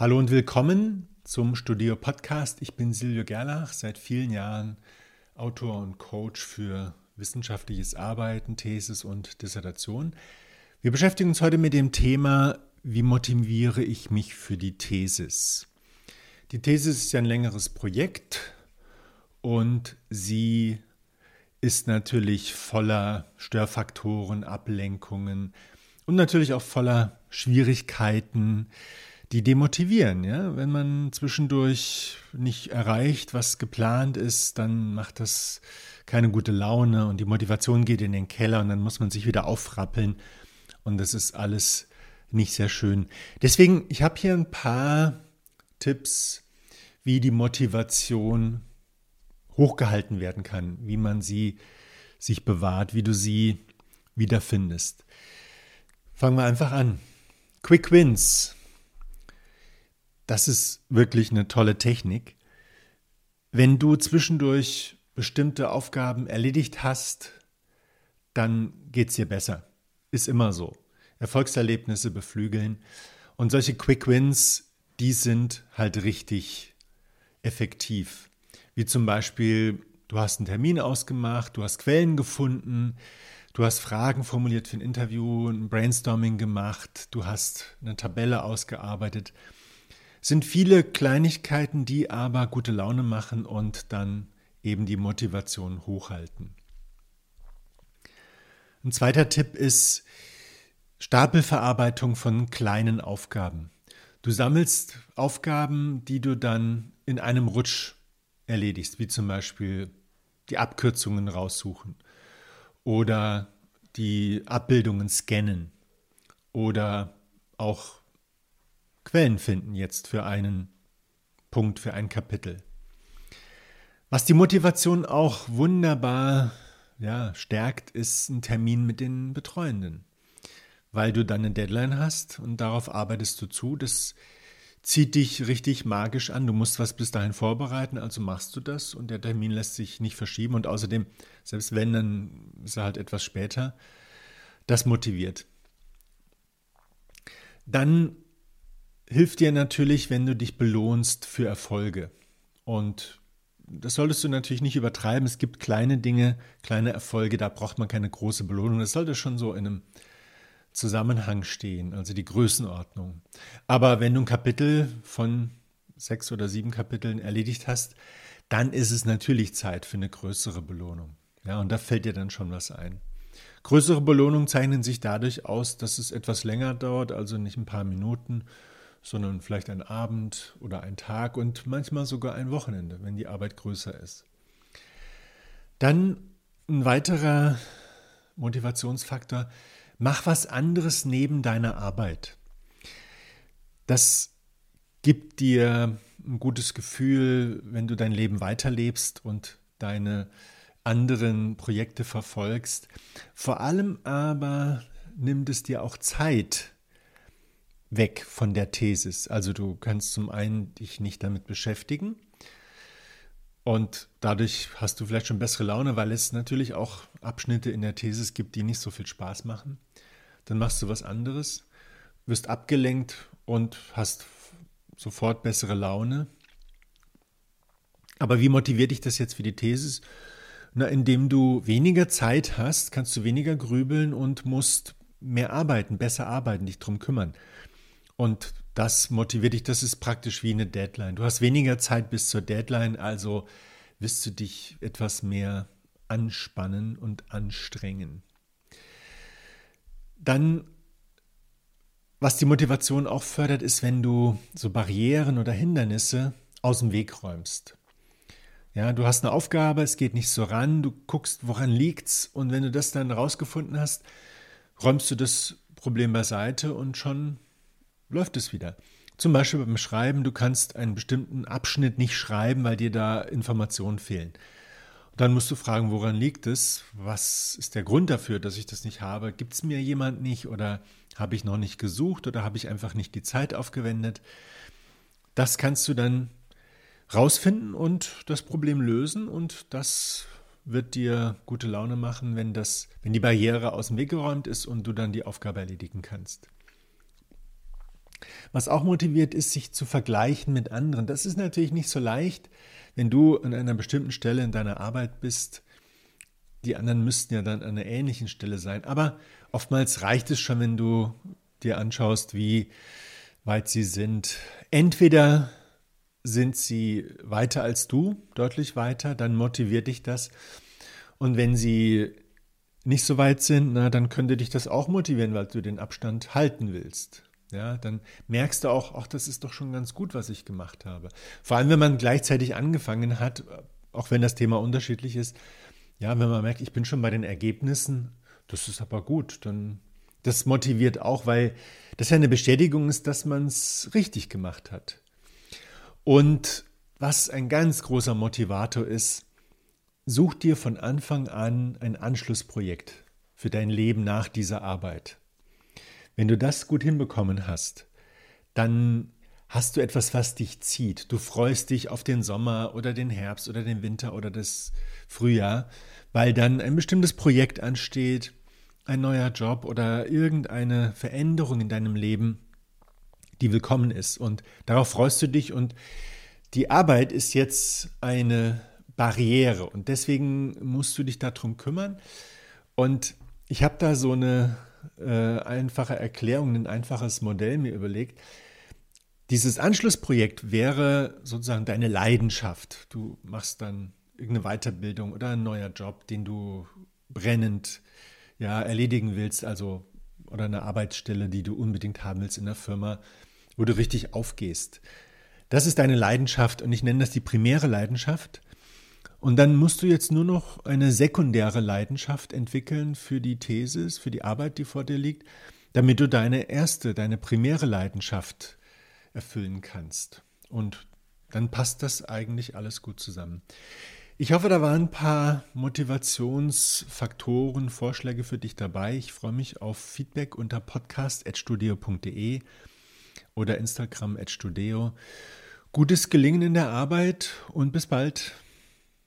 Hallo und willkommen zum Studio Podcast. Ich bin Silvio Gerlach, seit vielen Jahren Autor und Coach für wissenschaftliches Arbeiten, Thesis und Dissertation. Wir beschäftigen uns heute mit dem Thema, wie motiviere ich mich für die Thesis? Die Thesis ist ja ein längeres Projekt und sie ist natürlich voller Störfaktoren, Ablenkungen und natürlich auch voller Schwierigkeiten, die demotivieren. Ja? Wenn man zwischendurch nicht erreicht, was geplant ist, dann macht das keine gute Laune und die Motivation geht in den Keller und dann muss man sich wieder aufrappeln und das ist alles nicht sehr schön. Deswegen, ich habe hier ein paar Tipps, wie die Motivation hochgehalten werden kann, wie man sie sich bewahrt, wie du sie wiederfindest. Fangen wir einfach an. Quick Wins. Das ist wirklich eine tolle Technik. Wenn du zwischendurch bestimmte Aufgaben erledigt hast, dann geht es dir besser. Ist immer so. Erfolgserlebnisse beflügeln. Und solche Quick Wins, die sind halt richtig effektiv. Wie zum Beispiel, du hast einen Termin ausgemacht, du hast Quellen gefunden, du hast Fragen formuliert für ein Interview, ein Brainstorming gemacht, du hast eine Tabelle ausgearbeitet sind viele Kleinigkeiten, die aber gute Laune machen und dann eben die Motivation hochhalten. Ein zweiter Tipp ist Stapelverarbeitung von kleinen Aufgaben. Du sammelst Aufgaben, die du dann in einem Rutsch erledigst, wie zum Beispiel die Abkürzungen raussuchen oder die Abbildungen scannen oder auch Quellen finden jetzt für einen Punkt, für ein Kapitel. Was die Motivation auch wunderbar ja, stärkt, ist ein Termin mit den Betreuenden. Weil du dann eine Deadline hast und darauf arbeitest du zu. Das zieht dich richtig magisch an. Du musst was bis dahin vorbereiten, also machst du das und der Termin lässt sich nicht verschieben. Und außerdem, selbst wenn, dann ist er halt etwas später. Das motiviert. Dann hilft dir natürlich, wenn du dich belohnst für Erfolge. Und das solltest du natürlich nicht übertreiben. Es gibt kleine Dinge, kleine Erfolge, da braucht man keine große Belohnung. Das sollte schon so in einem Zusammenhang stehen, also die Größenordnung. Aber wenn du ein Kapitel von sechs oder sieben Kapiteln erledigt hast, dann ist es natürlich Zeit für eine größere Belohnung. Ja, und da fällt dir dann schon was ein. Größere Belohnungen zeichnen sich dadurch aus, dass es etwas länger dauert, also nicht ein paar Minuten, sondern vielleicht ein Abend oder ein Tag und manchmal sogar ein Wochenende, wenn die Arbeit größer ist. Dann ein weiterer Motivationsfaktor, mach was anderes neben deiner Arbeit. Das gibt dir ein gutes Gefühl, wenn du dein Leben weiterlebst und deine anderen Projekte verfolgst. Vor allem aber nimmt es dir auch Zeit, weg von der Thesis. Also du kannst zum einen dich nicht damit beschäftigen und dadurch hast du vielleicht schon bessere Laune, weil es natürlich auch Abschnitte in der Thesis gibt, die nicht so viel Spaß machen. Dann machst du was anderes, wirst abgelenkt und hast sofort bessere Laune. Aber wie motiviert dich das jetzt für die Thesis? Na, indem du weniger Zeit hast, kannst du weniger grübeln und musst mehr arbeiten, besser arbeiten, dich drum kümmern. Und das motiviert dich, das ist praktisch wie eine Deadline. Du hast weniger Zeit bis zur Deadline, also wirst du dich etwas mehr anspannen und anstrengen. Dann, was die Motivation auch fördert, ist, wenn du so Barrieren oder Hindernisse aus dem Weg räumst. Ja, du hast eine Aufgabe, es geht nicht so ran, du guckst, woran liegt's und wenn du das dann rausgefunden hast, räumst du das Problem beiseite und schon läuft es wieder. Zum Beispiel beim Schreiben, du kannst einen bestimmten Abschnitt nicht schreiben, weil dir da Informationen fehlen. Und dann musst du fragen, woran liegt es? Was ist der Grund dafür, dass ich das nicht habe? Gibt es mir jemand nicht oder habe ich noch nicht gesucht oder habe ich einfach nicht die Zeit aufgewendet? Das kannst du dann rausfinden und das Problem lösen und das wird dir gute Laune machen, wenn das, wenn die Barriere aus dem Weg geräumt ist und du dann die Aufgabe erledigen kannst. Was auch motiviert ist, sich zu vergleichen mit anderen. Das ist natürlich nicht so leicht, wenn du an einer bestimmten Stelle in deiner Arbeit bist. Die anderen müssten ja dann an einer ähnlichen Stelle sein. Aber oftmals reicht es schon, wenn du dir anschaust, wie weit sie sind. Entweder sind sie weiter als du, deutlich weiter, dann motiviert dich das. Und wenn sie nicht so weit sind, na, dann könnte dich das auch motivieren, weil du den Abstand halten willst. Ja, dann merkst du auch, ach, das ist doch schon ganz gut, was ich gemacht habe. Vor allem, wenn man gleichzeitig angefangen hat, auch wenn das Thema unterschiedlich ist, ja, wenn man merkt, ich bin schon bei den Ergebnissen, das ist aber gut, dann das motiviert auch, weil das ja eine Bestätigung ist, dass man es richtig gemacht hat. Und was ein ganz großer Motivator ist, such dir von Anfang an ein Anschlussprojekt für dein Leben nach dieser Arbeit. Wenn du das gut hinbekommen hast, dann hast du etwas, was dich zieht. Du freust dich auf den Sommer oder den Herbst oder den Winter oder das Frühjahr, weil dann ein bestimmtes Projekt ansteht, ein neuer Job oder irgendeine Veränderung in deinem Leben, die willkommen ist. Und darauf freust du dich und die Arbeit ist jetzt eine Barriere und deswegen musst du dich darum kümmern. Und ich habe da so eine äh, einfache Erklärung, ein einfaches Modell mir überlegt. Dieses Anschlussprojekt wäre sozusagen deine Leidenschaft. Du machst dann irgendeine Weiterbildung oder ein neuer Job, den du brennend ja, erledigen willst, also oder eine Arbeitsstelle, die du unbedingt haben willst in der Firma, wo du richtig aufgehst. Das ist deine Leidenschaft und ich nenne das die primäre Leidenschaft. Und dann musst du jetzt nur noch eine sekundäre Leidenschaft entwickeln für die Thesis, für die Arbeit, die vor dir liegt, damit du deine erste, deine primäre Leidenschaft erfüllen kannst. Und dann passt das eigentlich alles gut zusammen. Ich hoffe, da waren ein paar Motivationsfaktoren, Vorschläge für dich dabei. Ich freue mich auf Feedback unter podcast.studio.de oder Instagram.studio. Gutes Gelingen in der Arbeit und bis bald.